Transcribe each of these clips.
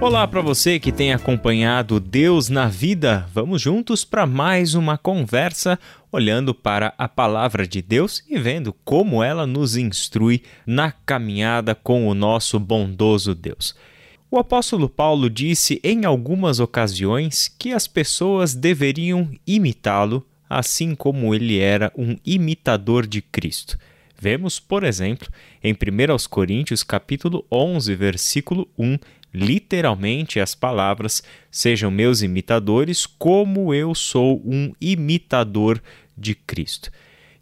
Olá para você que tem acompanhado Deus na Vida. Vamos juntos para mais uma conversa olhando para a palavra de Deus e vendo como ela nos instrui na caminhada com o nosso bondoso Deus. O apóstolo Paulo disse em algumas ocasiões que as pessoas deveriam imitá-lo, assim como ele era um imitador de Cristo. Vemos, por exemplo, em 1 Coríntios capítulo 11, versículo 1, literalmente as palavras: "Sejam meus imitadores, como eu sou um imitador de Cristo".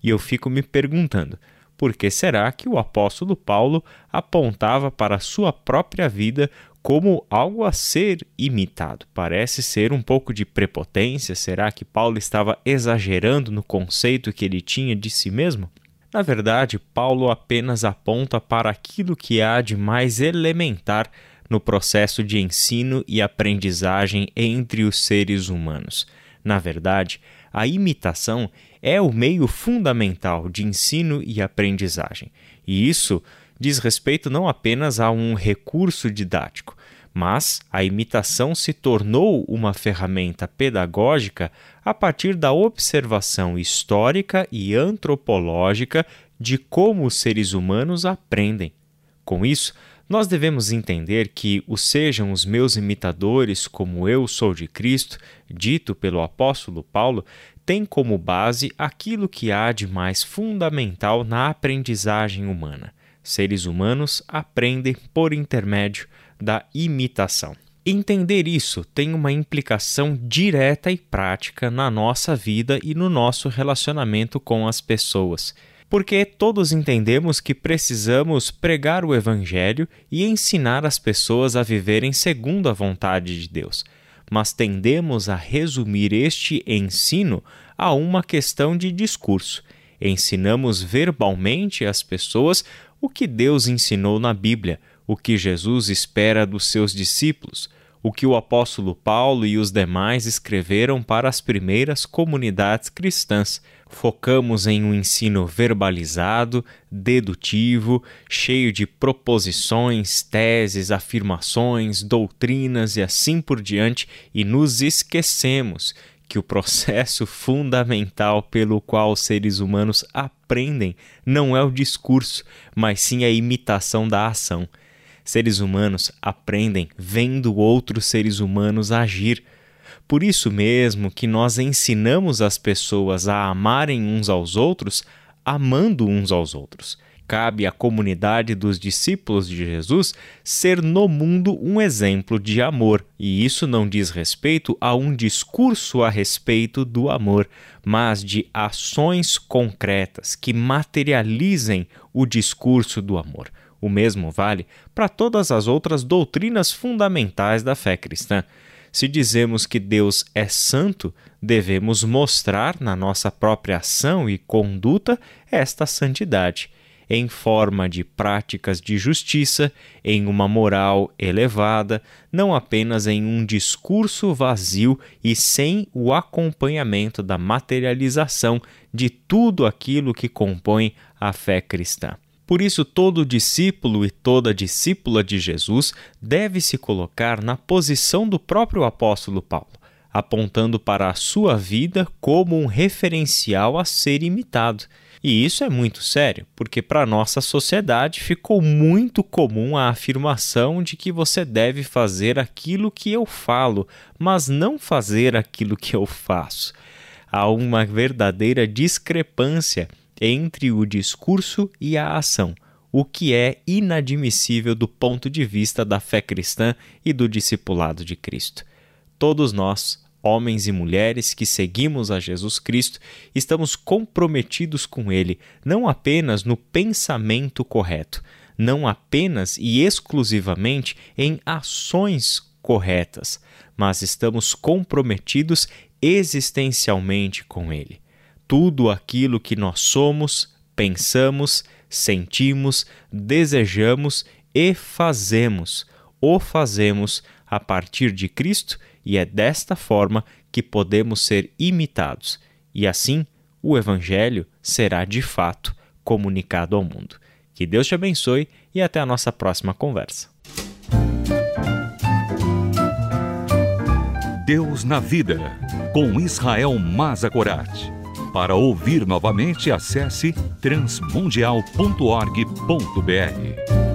E eu fico me perguntando, por que será que o apóstolo Paulo apontava para a sua própria vida como algo a ser imitado? Parece ser um pouco de prepotência. Será que Paulo estava exagerando no conceito que ele tinha de si mesmo? Na verdade, Paulo apenas aponta para aquilo que há de mais elementar no processo de ensino e aprendizagem entre os seres humanos. Na verdade, a imitação é o meio fundamental de ensino e aprendizagem, e isso diz respeito não apenas a um recurso didático, mas a imitação se tornou uma ferramenta pedagógica a partir da observação histórica e antropológica de como os seres humanos aprendem. Com isso, nós devemos entender que o sejam os meus imitadores, como eu sou de Cristo, dito pelo apóstolo Paulo, tem como base aquilo que há de mais fundamental na aprendizagem humana. Seres humanos aprendem por intermédio da imitação. Entender isso tem uma implicação direta e prática na nossa vida e no nosso relacionamento com as pessoas. Porque todos entendemos que precisamos pregar o Evangelho e ensinar as pessoas a viverem segundo a vontade de Deus, mas tendemos a resumir este ensino a uma questão de discurso. Ensinamos verbalmente às pessoas o que Deus ensinou na Bíblia, o que Jesus espera dos seus discípulos, o que o apóstolo Paulo e os demais escreveram para as primeiras comunidades cristãs. Focamos em um ensino verbalizado, dedutivo, cheio de proposições, teses, afirmações, doutrinas e assim por diante, e nos esquecemos que o processo fundamental pelo qual os seres humanos não é o discurso, mas sim a imitação da ação. Seres humanos aprendem vendo outros seres humanos agir. Por isso mesmo que nós ensinamos as pessoas a amarem uns aos outros, amando uns aos outros. Cabe à comunidade dos discípulos de Jesus ser no mundo um exemplo de amor, e isso não diz respeito a um discurso a respeito do amor, mas de ações concretas que materializem o discurso do amor. O mesmo vale para todas as outras doutrinas fundamentais da fé cristã. Se dizemos que Deus é santo, devemos mostrar na nossa própria ação e conduta esta santidade, em forma de práticas de justiça, em uma moral elevada, não apenas em um discurso vazio e sem o acompanhamento da materialização de tudo aquilo que compõe a fé cristã. Por isso, todo discípulo e toda discípula de Jesus deve se colocar na posição do próprio apóstolo Paulo, apontando para a sua vida como um referencial a ser imitado. E isso é muito sério, porque para nossa sociedade ficou muito comum a afirmação de que você deve fazer aquilo que eu falo, mas não fazer aquilo que eu faço. Há uma verdadeira discrepância entre o discurso e a ação, o que é inadmissível do ponto de vista da fé cristã e do discipulado de Cristo. Todos nós, homens e mulheres que seguimos a Jesus Cristo, estamos comprometidos com Ele, não apenas no pensamento correto, não apenas e exclusivamente em ações corretas, mas estamos comprometidos existencialmente com Ele. tudo aquilo que nós somos, pensamos, sentimos, desejamos e fazemos. O fazemos a partir de Cristo e é desta forma que podemos ser imitados. E assim, o Evangelho será de fato comunicado ao mundo. Que Deus te abençoe e até a nossa próxima conversa. Deus na Vida, com Israel Mazagorat. Para ouvir novamente, acesse transmundial.org.br.